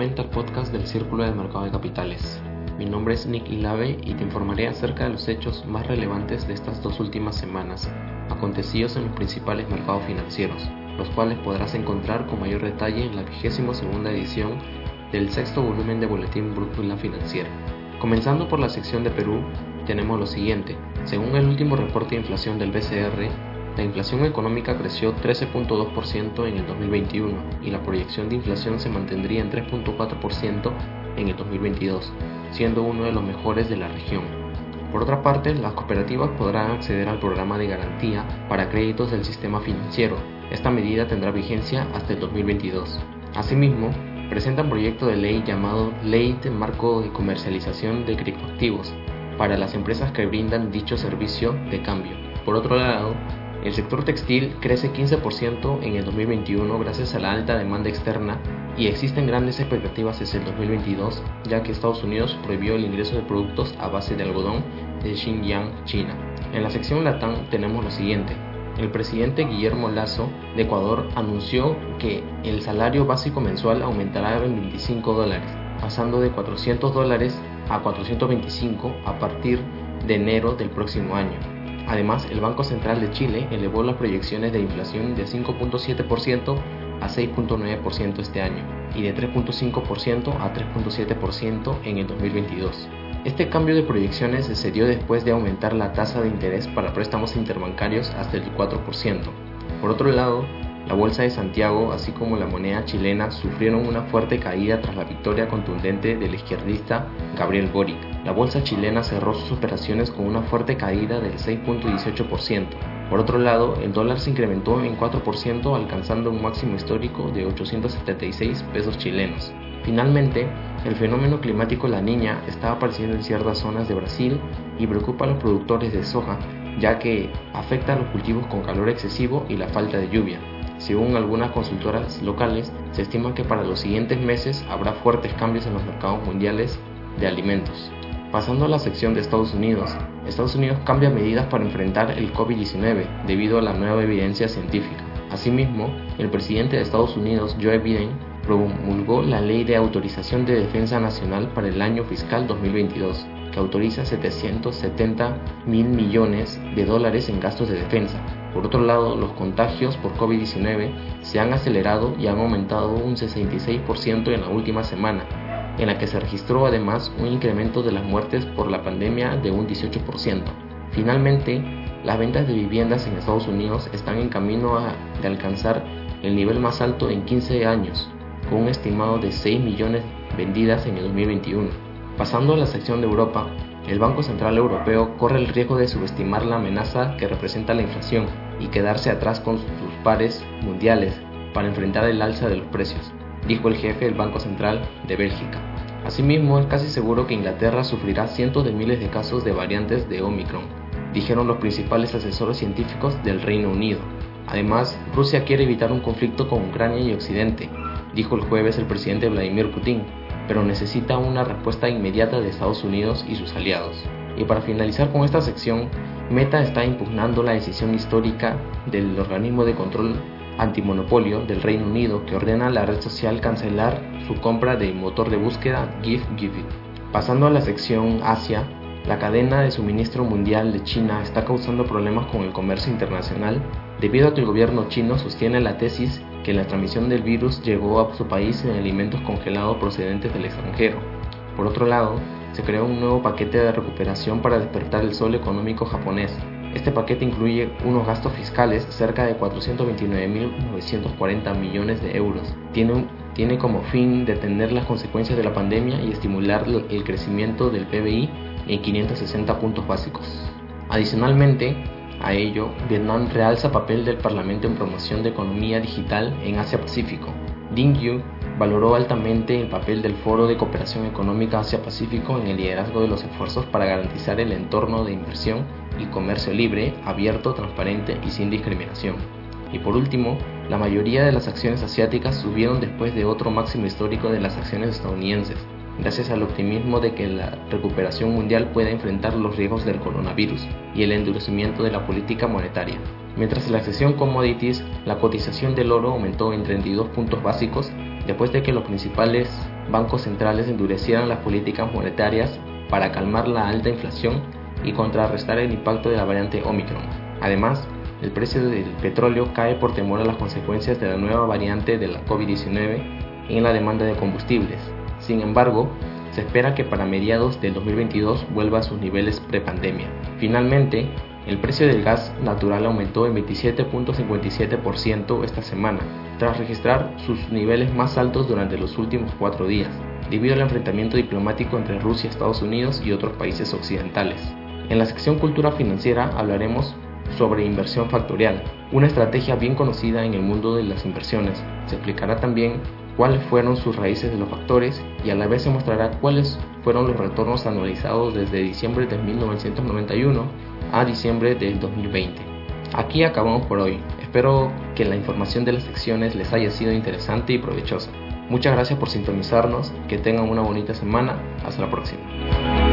nuevamente al podcast del Círculo del Mercado de Capitales. Mi nombre es Nick Ilave y te informaré acerca de los hechos más relevantes de estas dos últimas semanas, acontecidos en los principales mercados financieros, los cuales podrás encontrar con mayor detalle en la vigésima segunda edición del sexto volumen de Boletín Brújula Financiera. Comenzando por la sección de Perú, tenemos lo siguiente. Según el último reporte de inflación del BCR, la inflación económica creció 13.2% en el 2021 y la proyección de inflación se mantendría en 3.4% en el 2022, siendo uno de los mejores de la región. Por otra parte, las cooperativas podrán acceder al programa de garantía para créditos del sistema financiero. Esta medida tendrá vigencia hasta el 2022. Asimismo, presenta un proyecto de ley llamado Ley de Marco de Comercialización de Criptoactivos para las empresas que brindan dicho servicio de cambio. Por otro lado, el sector textil crece 15% en el 2021 gracias a la alta demanda externa y existen grandes expectativas desde el 2022 ya que Estados Unidos prohibió el ingreso de productos a base de algodón de Xinjiang, China. En la sección Latam tenemos lo siguiente. El presidente Guillermo Lazo de Ecuador anunció que el salario básico mensual aumentará en 25 dólares, pasando de 400 dólares a 425 a partir de enero del próximo año. Además, el Banco Central de Chile elevó las proyecciones de inflación de 5.7% a 6.9% este año y de 3.5% a 3.7% en el 2022. Este cambio de proyecciones se dio después de aumentar la tasa de interés para préstamos interbancarios hasta el 4%. Por otro lado, la Bolsa de Santiago, así como la moneda chilena, sufrieron una fuerte caída tras la victoria contundente del izquierdista Gabriel Boric. La bolsa chilena cerró sus operaciones con una fuerte caída del 6.18%. Por otro lado, el dólar se incrementó en 4% alcanzando un máximo histórico de 876 pesos chilenos. Finalmente, el fenómeno climático La Niña está apareciendo en ciertas zonas de Brasil y preocupa a los productores de soja, ya que afecta a los cultivos con calor excesivo y la falta de lluvia. Según algunas consultoras locales, se estima que para los siguientes meses habrá fuertes cambios en los mercados mundiales de alimentos. Pasando a la sección de Estados Unidos, Estados Unidos cambia medidas para enfrentar el COVID-19 debido a la nueva evidencia científica. Asimismo, el presidente de Estados Unidos, Joe Biden, promulgó la Ley de Autorización de Defensa Nacional para el año fiscal 2022, que autoriza 770 mil millones de dólares en gastos de defensa, por otro lado, los contagios por COVID-19 se han acelerado y han aumentado un 66% en la última semana, en la que se registró además un incremento de las muertes por la pandemia de un 18%. Finalmente, las ventas de viviendas en Estados Unidos están en camino a, de alcanzar el nivel más alto en 15 años, con un estimado de 6 millones vendidas en el 2021. Pasando a la sección de Europa, el Banco Central Europeo corre el riesgo de subestimar la amenaza que representa la inflación y quedarse atrás con sus pares mundiales para enfrentar el alza de los precios, dijo el jefe del Banco Central de Bélgica. Asimismo, es casi seguro que Inglaterra sufrirá cientos de miles de casos de variantes de Omicron, dijeron los principales asesores científicos del Reino Unido. Además, Rusia quiere evitar un conflicto con Ucrania y Occidente, dijo el jueves el presidente Vladimir Putin, pero necesita una respuesta inmediata de Estados Unidos y sus aliados. Y para finalizar con esta sección, Meta está impugnando la decisión histórica del organismo de control antimonopolio del Reino Unido que ordena a la red social cancelar su compra de motor de búsqueda GiveGive. Pasando a la sección Asia, la cadena de suministro mundial de China está causando problemas con el comercio internacional debido a que el gobierno chino sostiene la tesis que la transmisión del virus llegó a su país en alimentos congelados procedentes del extranjero. Por otro lado, se creó un nuevo paquete de recuperación para despertar el sol económico japonés. Este paquete incluye unos gastos fiscales cerca de 429.940 millones de euros. Tiene, tiene como fin detener las consecuencias de la pandemia y estimular el crecimiento del PBI en 560 puntos básicos. Adicionalmente, a ello, Vietnam realza papel del Parlamento en promoción de economía digital en Asia-Pacífico. Ding Yu valoró altamente el papel del Foro de Cooperación Económica Asia-Pacífico en el liderazgo de los esfuerzos para garantizar el entorno de inversión y comercio libre, abierto, transparente y sin discriminación. Y por último, la mayoría de las acciones asiáticas subieron después de otro máximo histórico de las acciones estadounidenses, gracias al optimismo de que la recuperación mundial pueda enfrentar los riesgos del coronavirus y el endurecimiento de la política monetaria. Mientras en la sesión commodities, la cotización del oro aumentó en 32 puntos básicos después de que los principales bancos centrales endurecieran las políticas monetarias para calmar la alta inflación y contrarrestar el impacto de la variante Omicron. Además, el precio del petróleo cae por temor a las consecuencias de la nueva variante de la COVID-19 en la demanda de combustibles. Sin embargo, se espera que para mediados del 2022 vuelva a sus niveles prepandemia. Finalmente, el precio del gas natural aumentó en 27.57% esta semana, tras registrar sus niveles más altos durante los últimos cuatro días, debido al enfrentamiento diplomático entre Rusia, Estados Unidos y otros países occidentales. En la sección Cultura Financiera hablaremos sobre inversión factorial, una estrategia bien conocida en el mundo de las inversiones. Se explicará también cuáles fueron sus raíces de los factores y a la vez se mostrará cuáles fueron los retornos anualizados desde diciembre de 1991 a diciembre del 2020. Aquí acabamos por hoy. Espero que la información de las secciones les haya sido interesante y provechosa. Muchas gracias por sintonizarnos, que tengan una bonita semana, hasta la próxima.